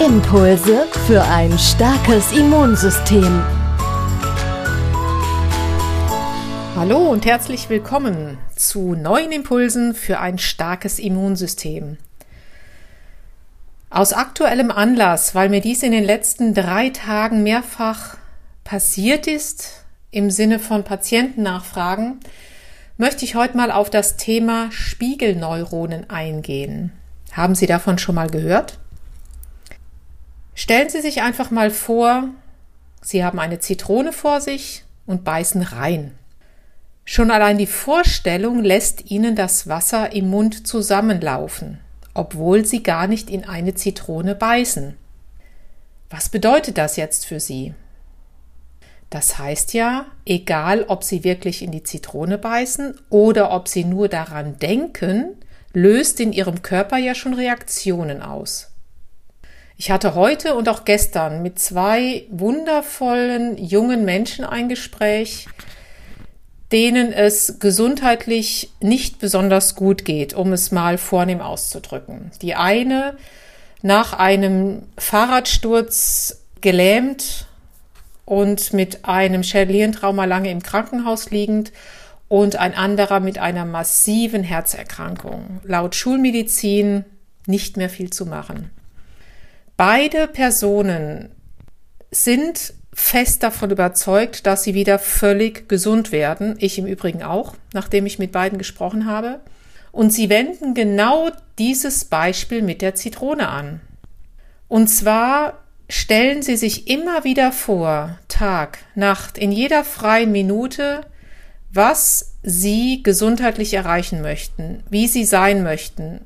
Impulse für ein starkes Immunsystem. Hallo und herzlich willkommen zu neuen Impulsen für ein starkes Immunsystem. Aus aktuellem Anlass, weil mir dies in den letzten drei Tagen mehrfach passiert ist, im Sinne von Patientennachfragen, möchte ich heute mal auf das Thema Spiegelneuronen eingehen. Haben Sie davon schon mal gehört? Stellen Sie sich einfach mal vor, Sie haben eine Zitrone vor sich und beißen rein. Schon allein die Vorstellung lässt Ihnen das Wasser im Mund zusammenlaufen obwohl sie gar nicht in eine Zitrone beißen. Was bedeutet das jetzt für Sie? Das heißt ja, egal ob Sie wirklich in die Zitrone beißen oder ob Sie nur daran denken, löst in Ihrem Körper ja schon Reaktionen aus. Ich hatte heute und auch gestern mit zwei wundervollen jungen Menschen ein Gespräch, denen es gesundheitlich nicht besonders gut geht, um es mal vornehm auszudrücken. Die eine nach einem Fahrradsturz gelähmt und mit einem Schädelhirntrauma lange im Krankenhaus liegend und ein anderer mit einer massiven Herzerkrankung. Laut Schulmedizin nicht mehr viel zu machen. Beide Personen sind fest davon überzeugt, dass sie wieder völlig gesund werden. Ich im Übrigen auch, nachdem ich mit beiden gesprochen habe. Und sie wenden genau dieses Beispiel mit der Zitrone an. Und zwar stellen sie sich immer wieder vor, Tag, Nacht, in jeder freien Minute, was sie gesundheitlich erreichen möchten, wie sie sein möchten.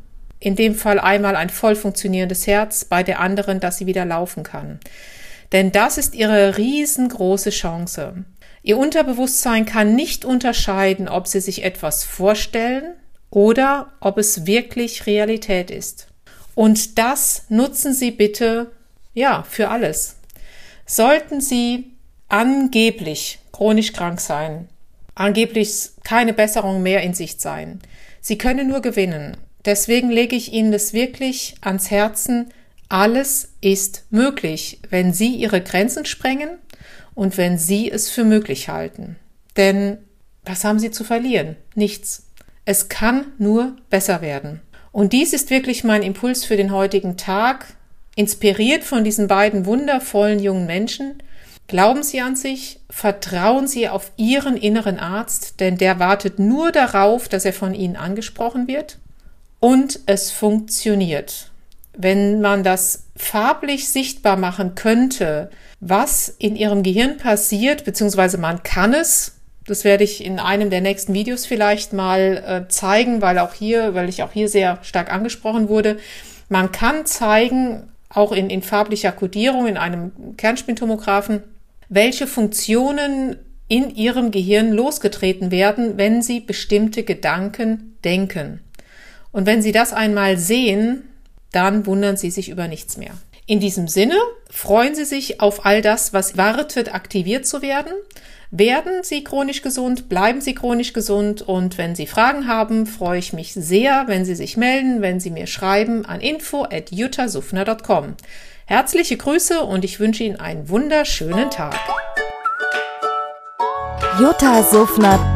In dem Fall einmal ein voll funktionierendes Herz, bei der anderen, dass sie wieder laufen kann. Denn das ist ihre riesengroße Chance. Ihr Unterbewusstsein kann nicht unterscheiden, ob sie sich etwas vorstellen oder ob es wirklich Realität ist. Und das nutzen Sie bitte, ja, für alles. Sollten Sie angeblich chronisch krank sein, angeblich keine Besserung mehr in Sicht sein, Sie können nur gewinnen. Deswegen lege ich Ihnen das wirklich ans Herzen, alles ist möglich, wenn Sie Ihre Grenzen sprengen und wenn Sie es für möglich halten. Denn was haben Sie zu verlieren? Nichts. Es kann nur besser werden. Und dies ist wirklich mein Impuls für den heutigen Tag, inspiriert von diesen beiden wundervollen jungen Menschen. Glauben Sie an sich, vertrauen Sie auf Ihren inneren Arzt, denn der wartet nur darauf, dass er von Ihnen angesprochen wird. Und es funktioniert wenn man das farblich sichtbar machen könnte, was in ihrem Gehirn passiert, beziehungsweise man kann es, das werde ich in einem der nächsten Videos vielleicht mal äh, zeigen, weil auch hier, weil ich auch hier sehr stark angesprochen wurde. Man kann zeigen, auch in, in farblicher Kodierung, in einem Kernspintomographen, welche Funktionen in ihrem Gehirn losgetreten werden, wenn sie bestimmte Gedanken denken. Und wenn Sie das einmal sehen, dann wundern Sie sich über nichts mehr. In diesem Sinne freuen Sie sich auf all das, was wartet, aktiviert zu werden. Werden Sie chronisch gesund, bleiben Sie chronisch gesund und wenn Sie Fragen haben, freue ich mich sehr, wenn Sie sich melden, wenn Sie mir schreiben an info@juttasufner.com. Herzliche Grüße und ich wünsche Ihnen einen wunderschönen Tag. Jutta Suffner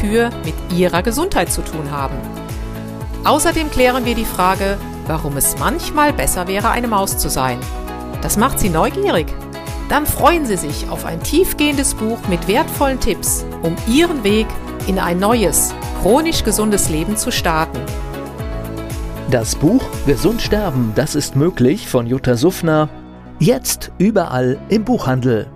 Kühe mit Ihrer Gesundheit zu tun haben. Außerdem klären wir die Frage, warum es manchmal besser wäre, eine Maus zu sein. Das macht Sie neugierig. Dann freuen Sie sich auf ein tiefgehendes Buch mit wertvollen Tipps, um Ihren Weg in ein neues, chronisch gesundes Leben zu starten. Das Buch Gesund sterben, das ist möglich von Jutta Suffner. Jetzt überall im Buchhandel.